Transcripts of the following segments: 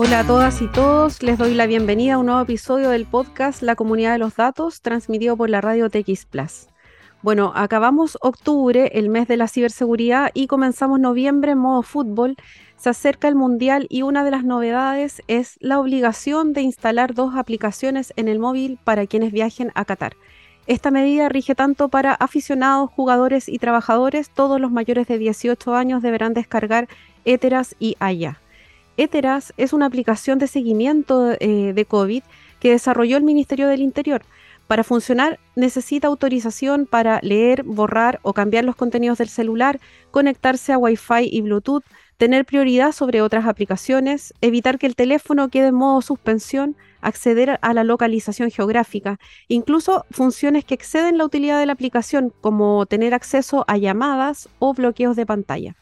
Hola a todas y todos, les doy la bienvenida a un nuevo episodio del podcast La Comunidad de los Datos, transmitido por la radio TX Plus. Bueno, acabamos octubre, el mes de la ciberseguridad, y comenzamos noviembre en modo fútbol. Se acerca el Mundial y una de las novedades es la obligación de instalar dos aplicaciones en el móvil para quienes viajen a Qatar. Esta medida rige tanto para aficionados, jugadores y trabajadores. Todos los mayores de 18 años deberán descargar Eteras y Aya. Eteras es una aplicación de seguimiento eh, de COVID que desarrolló el Ministerio del Interior. Para funcionar necesita autorización para leer, borrar o cambiar los contenidos del celular, conectarse a Wi-Fi y Bluetooth, tener prioridad sobre otras aplicaciones, evitar que el teléfono quede en modo suspensión, acceder a la localización geográfica, incluso funciones que exceden la utilidad de la aplicación, como tener acceso a llamadas o bloqueos de pantalla.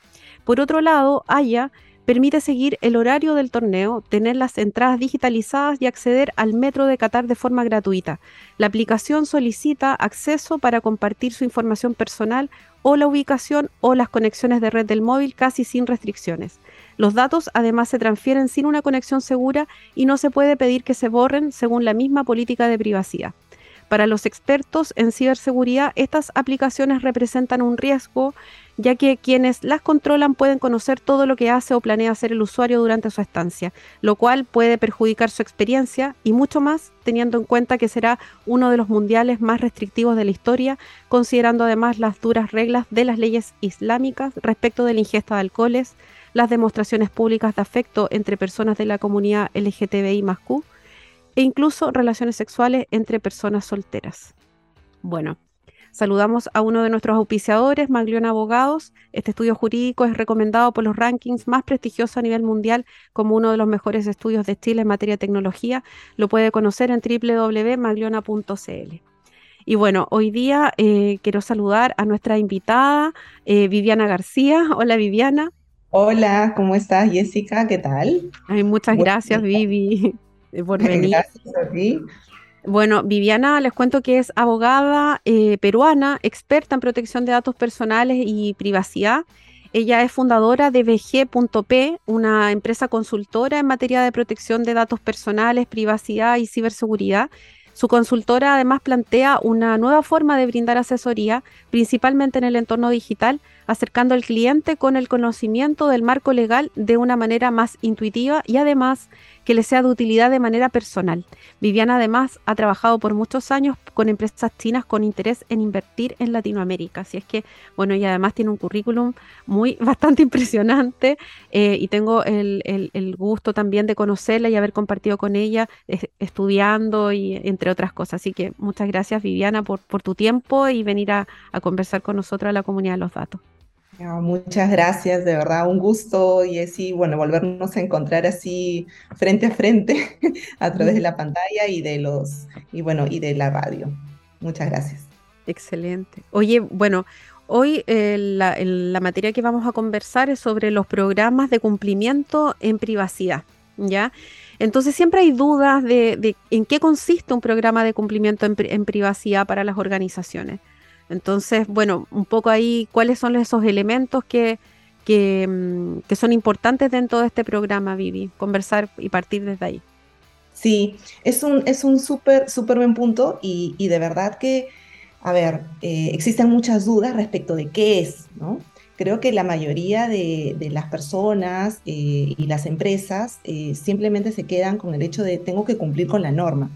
Por otro lado, Haya permite seguir el horario del torneo, tener las entradas digitalizadas y acceder al metro de Qatar de forma gratuita. La aplicación solicita acceso para compartir su información personal o la ubicación o las conexiones de red del móvil casi sin restricciones. Los datos además se transfieren sin una conexión segura y no se puede pedir que se borren según la misma política de privacidad. Para los expertos en ciberseguridad, estas aplicaciones representan un riesgo ya que quienes las controlan pueden conocer todo lo que hace o planea hacer el usuario durante su estancia, lo cual puede perjudicar su experiencia y mucho más teniendo en cuenta que será uno de los mundiales más restrictivos de la historia, considerando además las duras reglas de las leyes islámicas respecto de la ingesta de alcoholes, las demostraciones públicas de afecto entre personas de la comunidad LGTBI más Q e incluso relaciones sexuales entre personas solteras. Bueno, Saludamos a uno de nuestros auspiciadores, Maglione Abogados. Este estudio jurídico es recomendado por los rankings más prestigiosos a nivel mundial como uno de los mejores estudios de Chile en materia de tecnología. Lo puede conocer en www.magliona.cl. Y bueno, hoy día eh, quiero saludar a nuestra invitada, eh, Viviana García. Hola, Viviana. Hola, ¿cómo estás, Jessica? ¿Qué tal? muchas gracias, Vivi, por venir. Gracias a ti. Bueno, Viviana, les cuento que es abogada eh, peruana, experta en protección de datos personales y privacidad. Ella es fundadora de VG.p, una empresa consultora en materia de protección de datos personales, privacidad y ciberseguridad. Su consultora además plantea una nueva forma de brindar asesoría, principalmente en el entorno digital, acercando al cliente con el conocimiento del marco legal de una manera más intuitiva y además que le sea de utilidad de manera personal. Viviana además ha trabajado por muchos años con empresas chinas con interés en invertir en Latinoamérica. Así es que, bueno, y además tiene un currículum muy bastante impresionante eh, y tengo el, gusto también de conocerla y haber compartido con ella estudiando y entre otras cosas. Así que muchas gracias Viviana por, por tu tiempo y venir a, a conversar con nosotros a la comunidad de los datos muchas gracias, de verdad, un gusto y así, bueno, volvernos a encontrar así frente a frente a través de la pantalla y de los, y bueno, y de la radio. Muchas gracias. Excelente. Oye, bueno, hoy eh, la, la, materia que vamos a conversar es sobre los programas de cumplimiento en privacidad, ¿ya? Entonces siempre hay dudas de, en qué consiste un programa de cumplimiento en privacidad para las organizaciones. Entonces, bueno, un poco ahí, ¿cuáles son esos elementos que, que, mm, son importantes dentro de este programa, Vivi? Conversar y partir desde ahí. Sí, es un es un súper, súper buen punto y, de verdad que, a ver, eh, existen muchas dudas respecto de qué es, ¿no? Creo que la mayoría de, las personas eh, y las empresas eh, simplemente se quedan con el hecho de tengo que cumplir con la norma,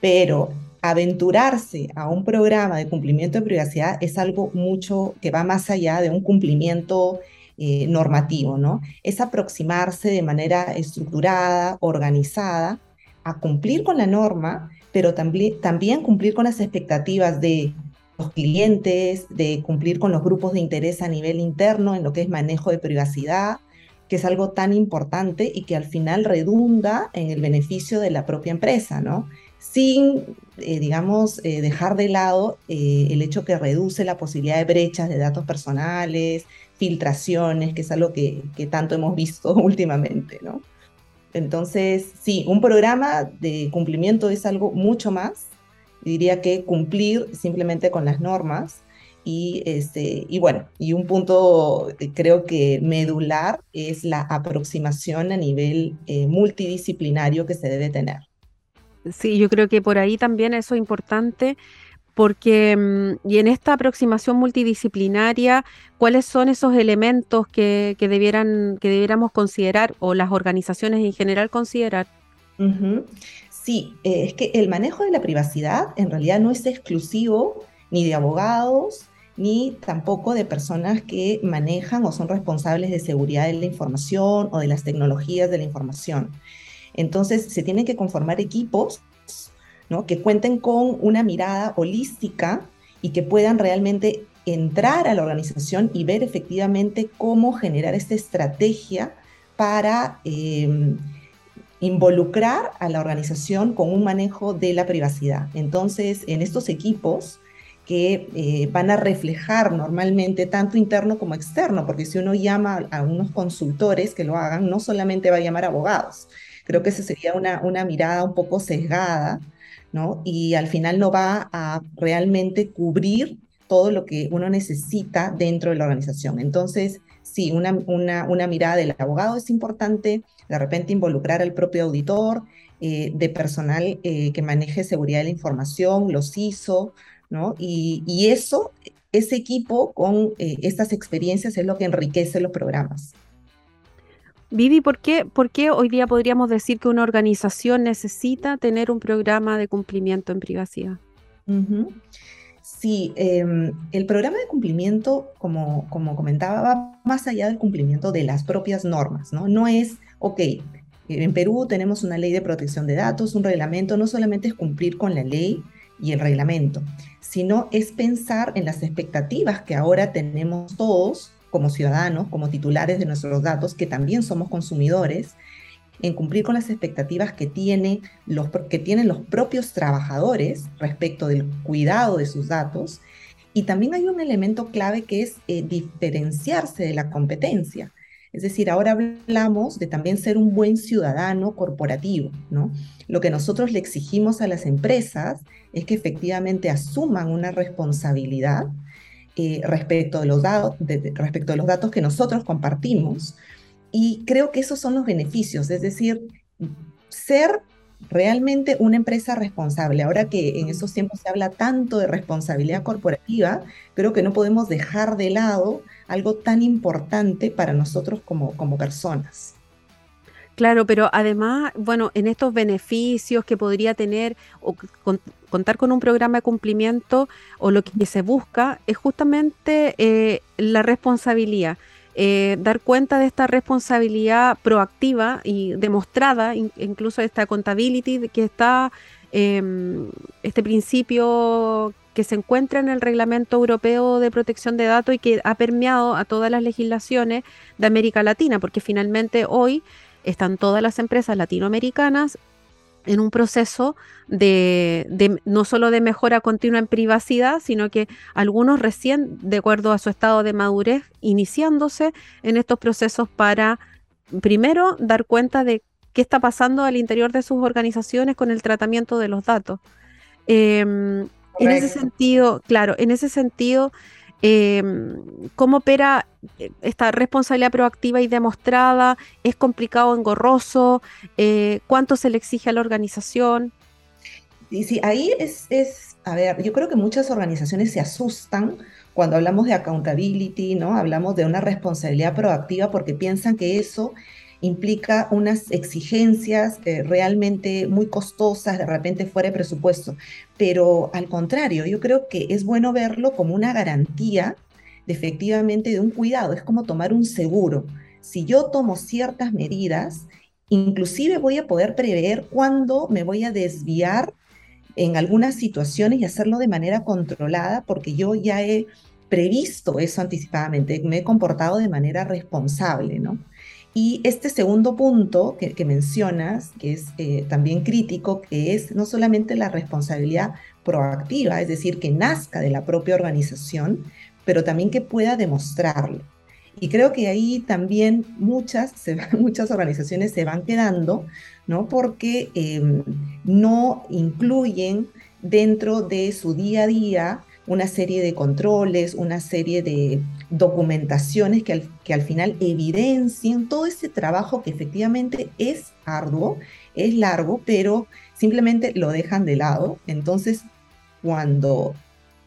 pero aventurarse a un programa de cumplimiento de privacidad es algo mucho que va más allá de un cumplimiento eh, normativo, ¿no? Es aproximarse de manera estructurada, organizada, a cumplir con la norma, pero también, también cumplir con las expectativas de los clientes, de cumplir con los grupos de interés a nivel interno en lo que es manejo de privacidad, que es algo tan importante y que al final redunda en el beneficio de la propia empresa, ¿no? sin, eh, digamos, eh, dejar de lado eh, el hecho que reduce la posibilidad de brechas de datos personales, filtraciones, que es algo que, tanto hemos visto últimamente, ¿no? Entonces, sí, un programa de cumplimiento es algo mucho más, diría que cumplir simplemente con las normas y, este, y bueno, y un punto eh, creo que medular es la aproximación a nivel multidisciplinario que se debe tener. Sí, yo creo que por ahí también eso es importante porque mm, y en esta aproximación multidisciplinaria, ¿cuáles son esos elementos que, debieran, que debiéramos considerar o las organizaciones en general considerar? Sí, eh, es que el manejo de la privacidad en realidad no es exclusivo ni de abogados, ni tampoco de personas que manejan o son responsables de seguridad de la información o de las tecnologías de la información. Entonces, se tienen que conformar equipos ¿no? que cuenten con una mirada holística y que puedan realmente entrar a la organización y ver efectivamente cómo generar esta estrategia para em, involucrar a la organización con un manejo de la privacidad. Entonces, en estos equipos, que eh, van a reflejar normalmente tanto interno como externo, porque si uno llama a unos consultores que lo hagan, no solamente va a llamar abogados. Creo que esa sería una, una mirada un poco sesgada, ¿no? Y al final no va a realmente cubrir todo lo que uno necesita dentro de la organización. Entonces, sí, una, una, una mirada del abogado es importante, de repente involucrar al propio auditor, eh, de personal eh, que maneje seguridad de la información, los ISO, y, eso, ese equipo con eh, estas experiencias es lo que enriquece los programas. Vivi, ¿por qué, ¿por qué hoy día podríamos decir que una organización necesita tener un programa de cumplimiento en privacidad? Sí, em, el programa de cumplimiento, como, como comentaba, va más allá del cumplimiento de las propias normas, ¿no? No es, ok, en Perú tenemos una ley de protección de datos, un reglamento, no solamente es cumplir con la ley y el reglamento, sino es pensar en las expectativas que ahora tenemos todos como ciudadanos, como titulares de nuestros datos, que también somos consumidores, en cumplir con las expectativas que, tiene los, que tienen los propios trabajadores respecto del cuidado de sus datos. Y también hay un elemento clave que es eh, diferenciarse de la competencia. Es decir, ahora hablamos de también ser un buen ciudadano corporativo, ¿no? Lo que nosotros le exigimos a las empresas es que efectivamente asuman una responsabilidad eh, respecto, de los respecto de los datos que nosotros compartimos. Y creo que esos son los beneficios, es decir, ser realmente una empresa responsable. Ahora que en esos tiempos se habla tanto de responsabilidad corporativa, creo que no podemos dejar de lado algo tan importante para nosotros como, como personas. Claro, pero además, bueno, en estos beneficios que podría tener o contar con un programa de cumplimiento o lo que se busca es justamente eh, la responsabilidad. Eh, dar cuenta de esta responsabilidad proactiva y demostrada, incluso esta accountability que está, em, este principio que se encuentra en el Reglamento Europeo de Protección de Datos y que ha permeado a todas las legislaciones de América Latina, porque finalmente hoy están todas las empresas latinoamericanas en un proceso de, no solo de mejora continua en privacidad, sino que algunos recién, de acuerdo a su estado de madurez, iniciándose en estos procesos para, primero, dar cuenta de qué está pasando al interior de sus organizaciones con el tratamiento de los datos. Em, en ese sentido, claro, en ese sentido, Em, ¿Cómo opera eh, esta responsabilidad proactiva y demostrada? ¿Es complicado, engorroso? Eh, ¿Cuánto se le exige a la organización? Y sí, ahí es, es, a ver, yo creo que muchas organizaciones se asustan cuando hablamos de accountability, ¿no? Hablamos de una responsabilidad proactiva porque piensan que eso implica unas exigencias eh, realmente muy costosas, de repente fuera de presupuesto. Pero al contrario, yo creo que es bueno verlo como una garantía de efectivamente de un cuidado, es como tomar un seguro. Si yo tomo ciertas medidas, inclusive voy a poder prever cuándo me voy a desviar en algunas situaciones y hacerlo de manera controlada porque yo ya he previsto eso anticipadamente, me he comportado de manera responsable, ¿no? Y este segundo punto que, mencionas, que es eh, también crítico, que es no solamente la responsabilidad proactiva, es decir, que nazca de la propia organización, pero también que pueda demostrarlo. Y creo que ahí también muchas, muchas organizaciones se van quedando, ¿no? Porque em, no incluyen dentro de su día a día una serie de controles, una serie de documentaciones que al, que al final evidencien todo ese trabajo que efectivamente es arduo, es largo, pero simplemente lo dejan de lado. Entonces, cuando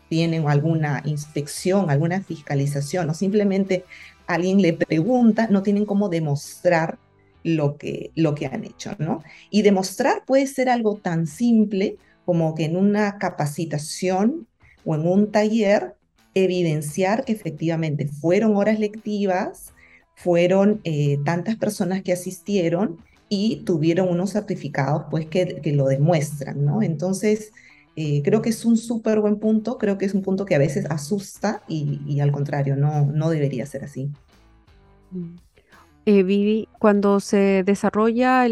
tienen alguna inspección, alguna fiscalización o simplemente alguien le pregunta, no tienen cómo demostrar lo que, lo que han hecho, ¿no? Y demostrar puede ser algo tan simple como que en una capacitación o en un taller evidenciar que efectivamente fueron horas lectivas, fueron eh, tantas personas que asistieron y tuvieron unos certificados pues que, que lo demuestran, ¿no? Entonces, eh, creo que es un súper buen punto, creo que es un punto que a veces asusta y, al contrario, no, no debería ser así. Mm. Eh, Vivi, cuando se desarrolla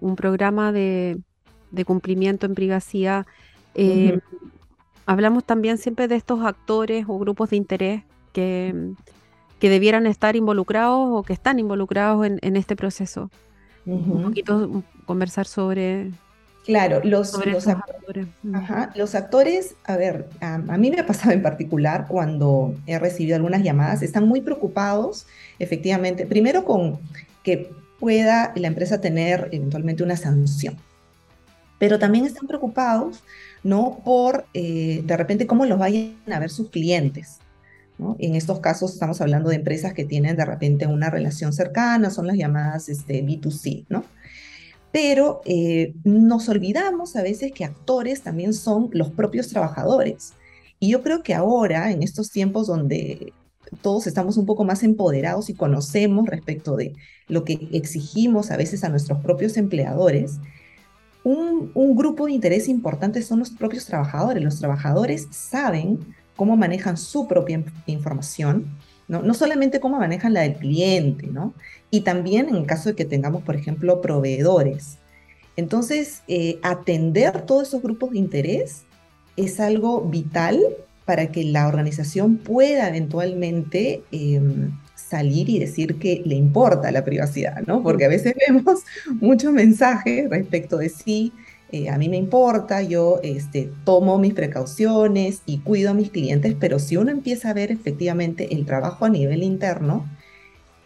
un programa de, cumplimiento en privacidad, eh, hablamos también siempre de estos actores o grupos de interés que, que debieran estar involucrados o que están involucrados en, este proceso. Un poquito conversar sobre, Claro, los, los, actores, los actores, a ver, a, mí me ha pasado en particular cuando he recibido algunas llamadas, están muy preocupados, efectivamente, primero con que pueda la empresa tener eventualmente una sanción, pero también están preocupados, ¿no? Por, eh, de repente, cómo los vayan a ver sus clientes. ¿no? En estos casos estamos hablando de empresas que tienen de repente una relación cercana, son las llamadas este, B2C, ¿no? pero eh, nos olvidamos a veces que actores también son los propios trabajadores. Y yo creo que ahora, en estos tiempos donde todos estamos un poco más empoderados y conocemos respecto de lo que exigimos a veces a nuestros propios empleadores, un, grupo de interés importante son los propios trabajadores. Los trabajadores saben cómo manejan su propia información, ¿no? no solamente cómo manejan la del cliente, ¿no? y también en caso de que tengamos, por ejemplo, proveedores. Entonces, eh, atender todos esos grupos de interés es algo vital para que la organización pueda eventualmente em, salir y decir que le importa la privacidad, ¿no? Porque a veces vemos muchos mensajes respecto de sí, eh, a mí me importa, yo este, tomo mis precauciones y cuido a mis clientes, pero si uno empieza a ver efectivamente el trabajo a nivel interno,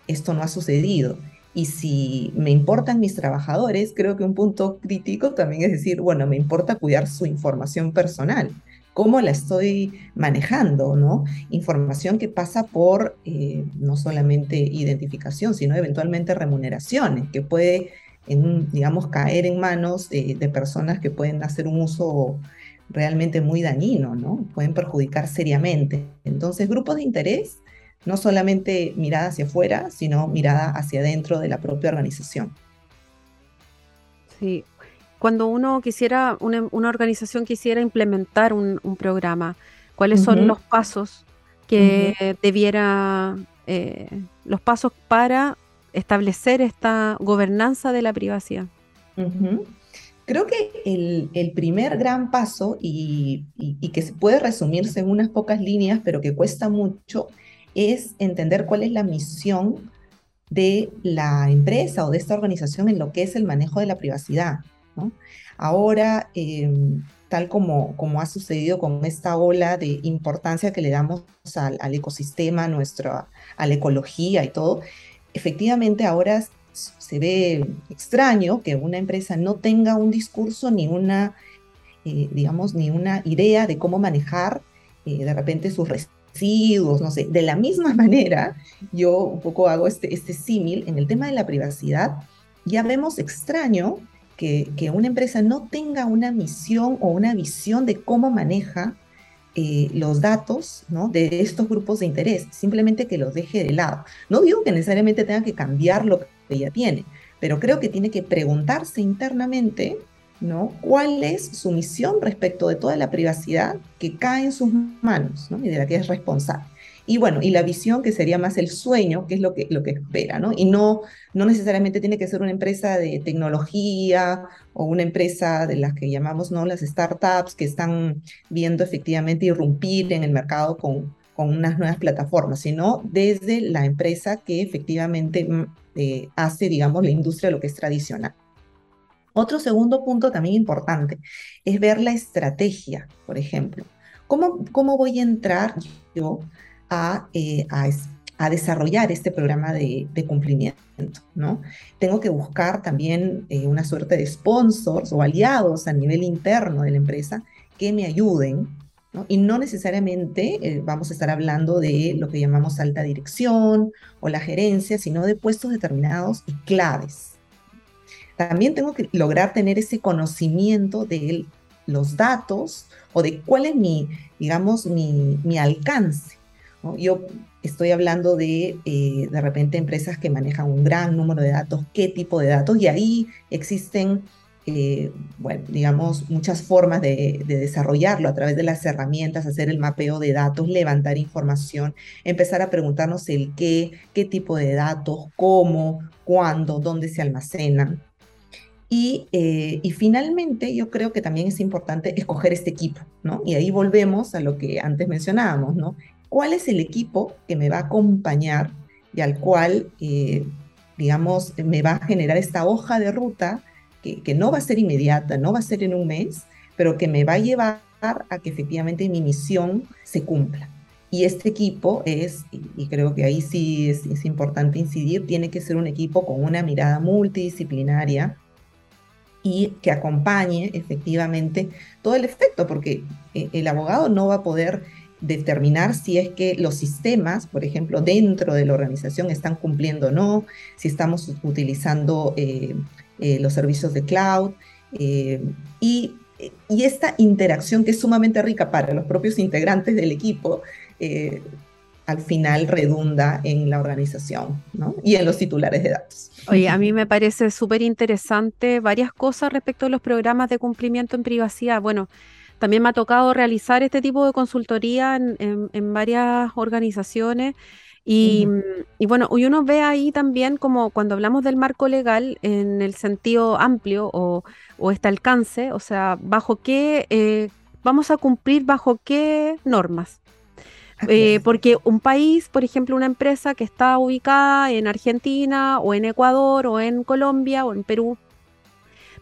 esto no ha sucedido. Y si me importan mis trabajadores, creo que un punto crítico también es decir, bueno, me importa cuidar su información personal. ¿Cómo la estoy manejando? ¿no? Información que pasa por eh, no solamente identificación, sino eventualmente remuneraciones, que puede, digamos, caer en manos de, de personas que pueden hacer un uso realmente muy dañino, ¿no? Pueden perjudicar seriamente. Entonces, grupos de interés no solamente mirada hacia afuera, sino mirada hacia adentro de la propia organización. Sí, cuando uno quisiera, una, organización quisiera implementar un, programa, ¿cuáles son los pasos que debiera, eh, los pasos para establecer esta gobernanza de la privacidad? Creo que el, primer gran paso, y, y, que se puede resumirse en unas pocas líneas, pero que cuesta mucho, es entender cuál es la misión de la empresa o de esta organización en lo que es el manejo de la privacidad. Ahora, em, tal como, ha sucedido con esta ola de importancia que le damos al, ecosistema, nuestra, a la ecología y todo, efectivamente ahora se ve extraño que una empresa no tenga un discurso ni una, eh, digamos, ni una idea de cómo manejar eh, de repente sus no sé. De la misma manera, yo un poco hago este, este símil en el tema de la privacidad. Ya vemos extraño que, una empresa no tenga una misión o una visión de cómo maneja eh, los datos de estos grupos de interés, simplemente que los deje de lado. No digo que necesariamente tenga que cambiar lo que ya tiene, pero creo que tiene que preguntarse internamente ¿no? ¿Cuál es su misión respecto de toda la privacidad que cae en sus manos, ¿no? Y de la que es responsable. Y bueno, y la visión que sería más el sueño, que es lo que, lo que espera, ¿no? Y no, no necesariamente tiene que ser una empresa de tecnología o una empresa de las que llamamos, ¿no? Las startups que están viendo efectivamente irrumpir en el mercado con, con unas nuevas plataformas, sino desde la empresa que efectivamente mm, eh, hace, digamos, la industria lo que es tradicional. Otro segundo punto también importante es ver la estrategia, por ejemplo. ¿Cómo, cómo voy a entrar yo a, eh, a, a desarrollar este programa de, de, cumplimiento? ¿no? Tengo que buscar también eh, una suerte de sponsors o aliados a nivel interno de la empresa que me ayuden y no necesariamente eh, vamos a estar hablando de lo que llamamos alta dirección o la gerencia, sino de puestos determinados y claves. También tengo que lograr tener ese conocimiento de los datos o de cuál es mi, digamos, mi, mi alcance. Yo estoy hablando de, eh, de repente, empresas que manejan un gran número de datos, qué tipo de datos, y ahí existen eh, bueno, digamos, muchas formas de, desarrollarlo a través de las herramientas, hacer el mapeo de datos, levantar información, empezar a preguntarnos el qué, qué tipo de datos, cómo, cuándo, dónde se almacenan. Y, eh, y, finalmente, yo creo que también es importante escoger este equipo, ¿no? Y ahí volvemos a lo que antes mencionábamos, ¿no? ¿Cuál es el equipo que me va a acompañar y al cual, eh, digamos, me va a generar esta hoja de ruta que, no va a ser inmediata, no va a ser en un mes, pero que me va a llevar a que efectivamente mi misión se cumpla. Y este equipo es, y creo que ahí sí es, es, importante incidir, tiene que ser un equipo con una mirada multidisciplinaria y que acompañe efectivamente todo el efecto, porque eh, el abogado no va a poder determinar si es que los sistemas, por ejemplo, dentro de la organización están cumpliendo o no, si estamos utilizando eh, eh, los servicios de cloud eh, y, esta interacción que es sumamente rica para los propios integrantes del equipo, al final redunda en la organización ¿no? y en los titulares de datos. Oye, a mí me parece súper interesante varias cosas respecto a los programas de cumplimiento en privacidad. Bueno, también me ha tocado realizar este tipo de consultoría en, en, en varias organizaciones. Y, bueno, y uno ve ahí también como cuando hablamos del marco legal en el sentido amplio o, este alcance, o sea, bajo qué eh, vamos a cumplir, bajo qué normas. Eh, porque un país, por ejemplo, una empresa que está ubicada en Argentina o en Ecuador o en Colombia o en Perú,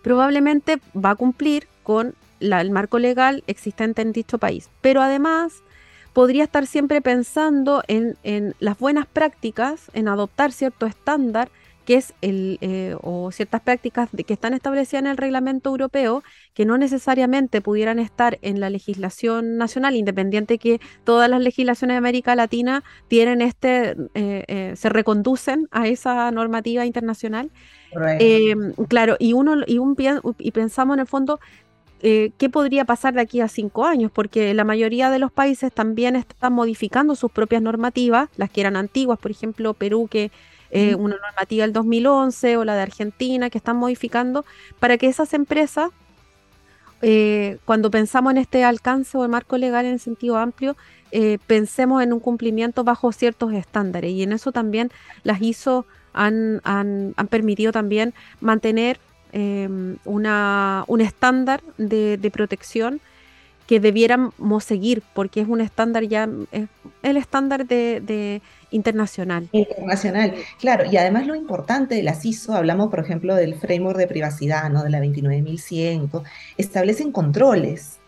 probablemente va a cumplir con el marco legal existente en dicho país. Pero además podría estar siempre pensando en, las buenas prácticas, en adoptar cierto estándar que es el, eh, o ciertas prácticas que están establecidas en el reglamento europeo, que no necesariamente pudieran estar en la legislación nacional, independiente que todas las legislaciones de América Latina tienen este, eh, eh, se reconducen a esa normativa internacional. claro, y uno y, un, y pensamos en el fondo eh, qué podría pasar de aquí a cinco años, porque la mayoría de los países también están modificando sus propias normativas, las que eran antiguas, por ejemplo, Perú, que eh, una normativa del 2011 o la de Argentina, que están modificando para que esas empresas, eh, cuando pensamos en este alcance o el marco legal en el sentido amplio, pensemos en un cumplimiento bajo ciertos estándares. Y en eso también las ISO han, han, han permitido también mantener Em, una, un estándar de, protección que debiéramos seguir, porque es un estándar ya, es el estándar de, internacional. Internacional, claro, y además lo importante de la CISO, hablamos por ejemplo del framework de privacidad, ¿no? de la 29100, establecen controles.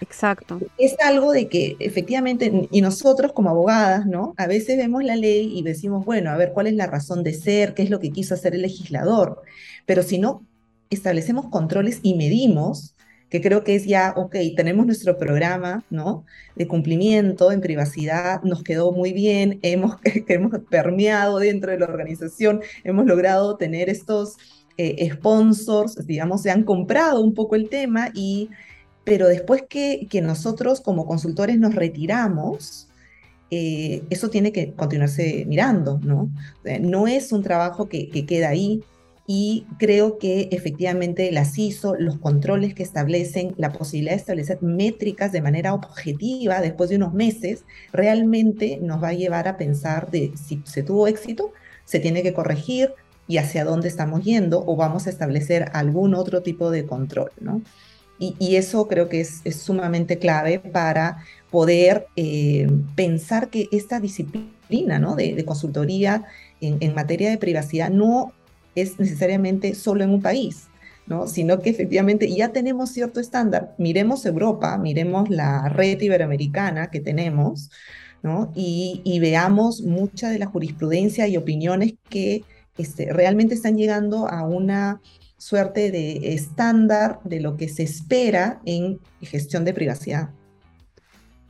Exacto. Es algo de que efectivamente, y nosotros como abogadas, ¿no? A veces vemos la ley y decimos, bueno, a ver, ¿cuál es la razón de ser? ¿Qué es lo que quiso hacer el legislador? Pero si no establecemos controles y medimos, que creo que es ya, ok, tenemos nuestro programa, ¿no? De cumplimiento en privacidad, nos quedó muy bien, hemos, hemos permeado dentro de la organización, hemos logrado tener estos eh, sponsors, digamos, se han comprado un poco el tema y, pero después que, que nosotros como consultores nos retiramos, eh, eso tiene que continuarse mirando, ¿no? no es un trabajo que, que queda ahí, y creo que efectivamente las CISO, los controles que establecen, la posibilidad de establecer métricas de manera objetiva después de unos meses, realmente nos va a llevar a pensar de si se tuvo éxito, se tiene que corregir y hacia dónde estamos yendo o vamos a establecer algún otro tipo de control, ¿no? Y, eso creo que es, sumamente clave para poder eh, pensar que esta disciplina ¿no? de, consultoría en, en, materia de privacidad no es necesariamente solo en un país, ¿no? Sino que efectivamente ya tenemos cierto estándar. Miremos Europa, miremos la red iberoamericana que tenemos, ¿no? Y, veamos mucha de la jurisprudencia y opiniones que este, realmente están llegando a una suerte de estándar de lo que se espera en gestión de privacidad.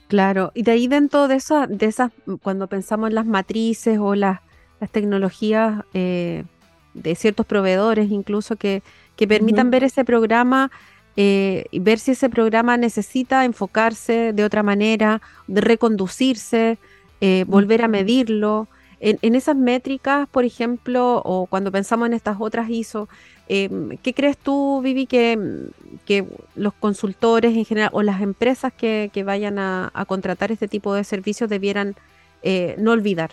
Claro, y de ahí dentro de, esa, de esas, cuando pensamos en las matrices o las, las tecnologías eh, de ciertos proveedores, incluso que, que permitan ver ese programa eh, y ver si ese programa necesita enfocarse de otra manera, de reconducirse, eh, volver a medirlo. En, esas métricas, por ejemplo, o cuando pensamos en estas otras ISO, em, ¿qué crees tú, Vivi, que, que, los consultores en general o las empresas que, vayan a, contratar este tipo de servicios debieran eh, no olvidar?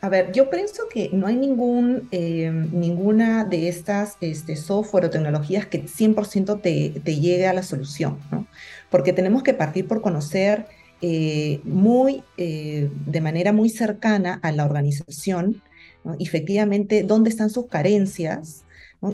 A ver, yo pienso que no hay ningún, em, ninguna de estas este, software o tecnologías que 100% te, te llegue a la solución, ¿no? Porque tenemos que partir por conocer eh, muy, eh, de manera muy cercana a la organización, efectivamente, dónde están sus carencias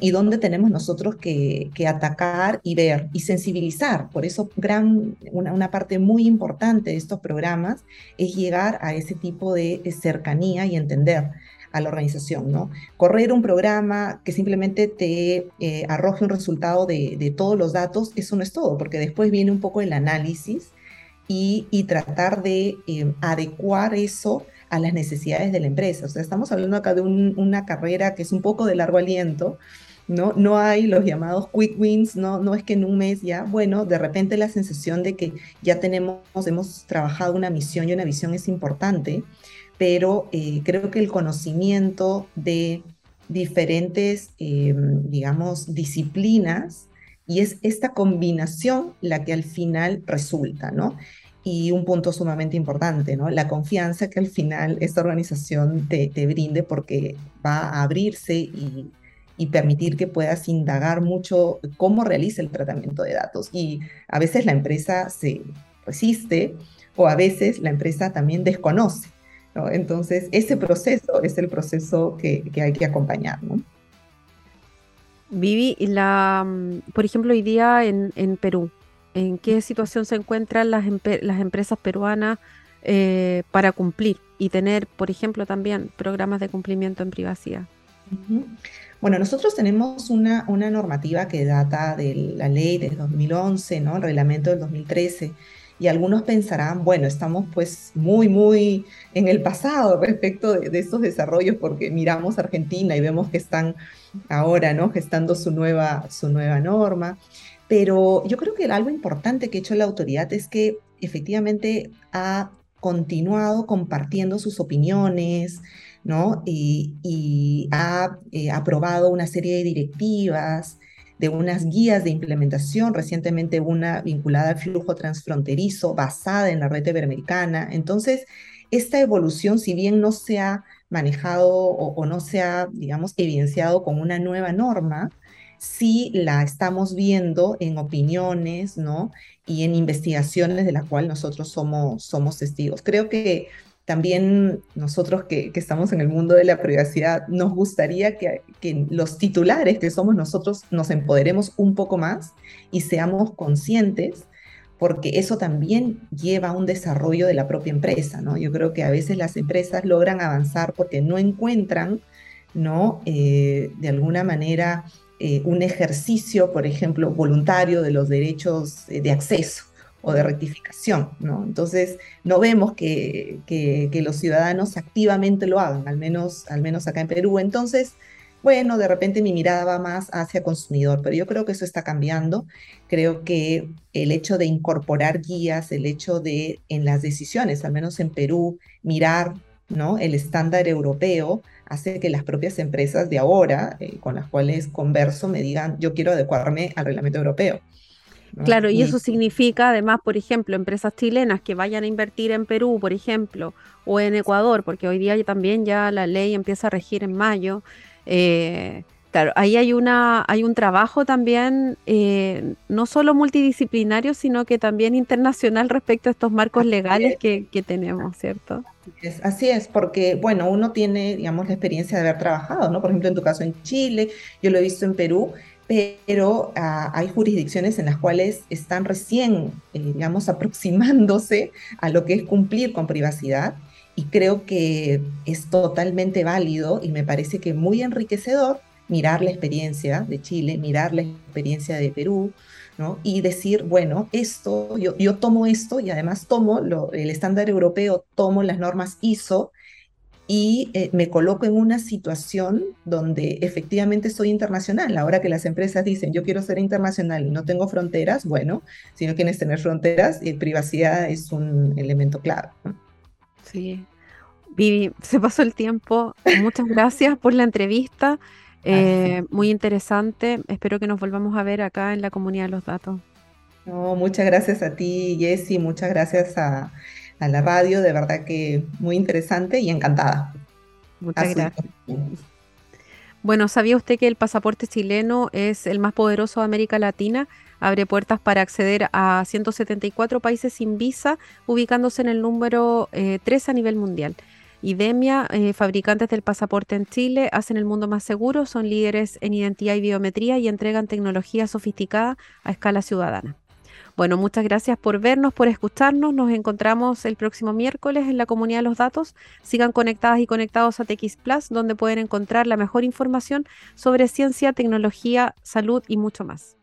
y dónde tenemos nosotros que, atacar y ver y sensibilizar. Por eso, gran, una, parte muy importante de estos programas es llegar a ese tipo de cercanía y entender a la organización, ¿no? Correr un programa que simplemente te eh, arroje un resultado de, todos los datos, eso no es todo, porque después viene un poco el análisis y, tratar de eh, adecuar eso a las necesidades de la empresa. O sea, estamos hablando acá de una carrera que es un poco de largo aliento, ¿no? No hay los llamados quick wins, no, no es que en un mes ya, bueno, de repente la sensación de que ya tenemos, hemos trabajado una misión y una visión es importante, pero eh, creo que el conocimiento de diferentes, em, digamos, disciplinas y es esta combinación la que al final resulta, ¿no? Y un punto sumamente importante, ¿no? La confianza que al final esta organización te, brinde porque va a abrirse y, permitir que puedas indagar mucho cómo realiza el tratamiento de datos. Y a veces la empresa se resiste o a veces la empresa también desconoce. ¿no? Entonces, ese proceso es el proceso que, que hay que acompañar. ¿no? Vivi, la, por ejemplo, hoy día en, Perú, ¿en qué situación se encuentran las, empresas peruanas eh, para cumplir y tener, por ejemplo, también programas de cumplimiento en privacidad? Bueno, nosotros tenemos una, una normativa que data de la ley del 2011, ¿no? el reglamento del 2013 y algunos pensarán, bueno, estamos pues muy, muy en el pasado respecto de, de estos desarrollos porque miramos Argentina y vemos que están ahora, ¿no? Gestando su nueva, su nueva norma. Pero yo creo que algo importante que ha hecho la autoridad es que efectivamente ha continuado compartiendo sus opiniones, ¿no? Y, ha eh, aprobado una serie de directivas, de unas guías de implementación, recientemente una vinculada al flujo transfronterizo basada en la red iberoamericana. Entonces, esta evolución, si bien no se ha manejado o, no se ha, digamos, evidenciado con una nueva norma, sí la estamos viendo en opiniones, ¿no? Y en investigaciones de las cuales nosotros somos, somos testigos. Creo que también nosotros que, estamos en el mundo de la privacidad, nos gustaría que, que, los titulares que somos nosotros nos empoderemos un poco más y seamos conscientes porque eso también lleva a un desarrollo de la propia empresa, ¿no? Yo creo que a veces las empresas logran avanzar porque no encuentran, ¿no? Eh, de alguna manera, eh, un ejercicio, por ejemplo, voluntario de los derechos eh, de acceso o de rectificación, ¿no? Entonces, no vemos que, que, los ciudadanos activamente lo hagan, al menos, al menos acá en Perú. Entonces, bueno, de repente mi mirada va más hacia consumidor, pero yo creo que eso está cambiando. Creo que el hecho de incorporar guías, el hecho de en las decisiones, al menos en Perú, mirar ¿no? el estándar europeo, hace que las propias empresas de ahora, eh, con las cuales converso, me digan, yo quiero adecuarme al reglamento europeo. Claro, y, eso significa además, por ejemplo, empresas chilenas que vayan a invertir en Perú, por ejemplo, o en Ecuador, porque hoy día también ya la ley empieza a regir en mayo, eh, claro, ahí hay, una, hay un trabajo también, eh, no solo multidisciplinario, sino que también internacional respecto a estos marcos legales que, tenemos, ¿cierto? Así es, porque, bueno, uno tiene, digamos, la experiencia de haber trabajado, ¿no? Por ejemplo, en tu caso en Chile, yo lo he visto en Perú, pero ah, hay jurisdicciones en las cuales están recién, eh, digamos, aproximándose a lo que es cumplir con privacidad y creo que es totalmente válido y me parece que muy enriquecedor mirar la experiencia de Chile, mirar la experiencia de Perú, ¿no? Y decir, bueno, esto, yo, yo tomo esto y además tomo lo, el estándar europeo, tomo las normas ISO y eh, me coloco en una situación donde efectivamente soy internacional. Ahora que las empresas dicen, yo quiero ser internacional y no tengo fronteras, bueno, si no quieres tener fronteras, eh, privacidad es un elemento clave. Sí. Vivi, se pasó el tiempo. Muchas gracias por la entrevista. Eh, muy interesante. Espero que nos volvamos a ver acá en la comunidad de los datos. No, muchas gracias a ti, Jessy. Muchas gracias a a la radio, de verdad que muy interesante y encantada. Muchas gracias. Bueno, ¿sabía usted que el pasaporte chileno es el más poderoso de América Latina? Abre puertas para acceder a 174 países sin visa, ubicándose en el número 3 eh, a nivel mundial. IDEMIA, eh, fabricantes del pasaporte en Chile, hacen el mundo más seguro, son líderes en identidad y biometría y entregan tecnología sofisticada a escala ciudadana. Bueno, muchas gracias por vernos, por escucharnos. Nos encontramos el próximo miércoles en la comunidad de los datos. Sigan conectadas y conectados a TX Plus, donde pueden encontrar la mejor información sobre ciencia, tecnología, salud y mucho más.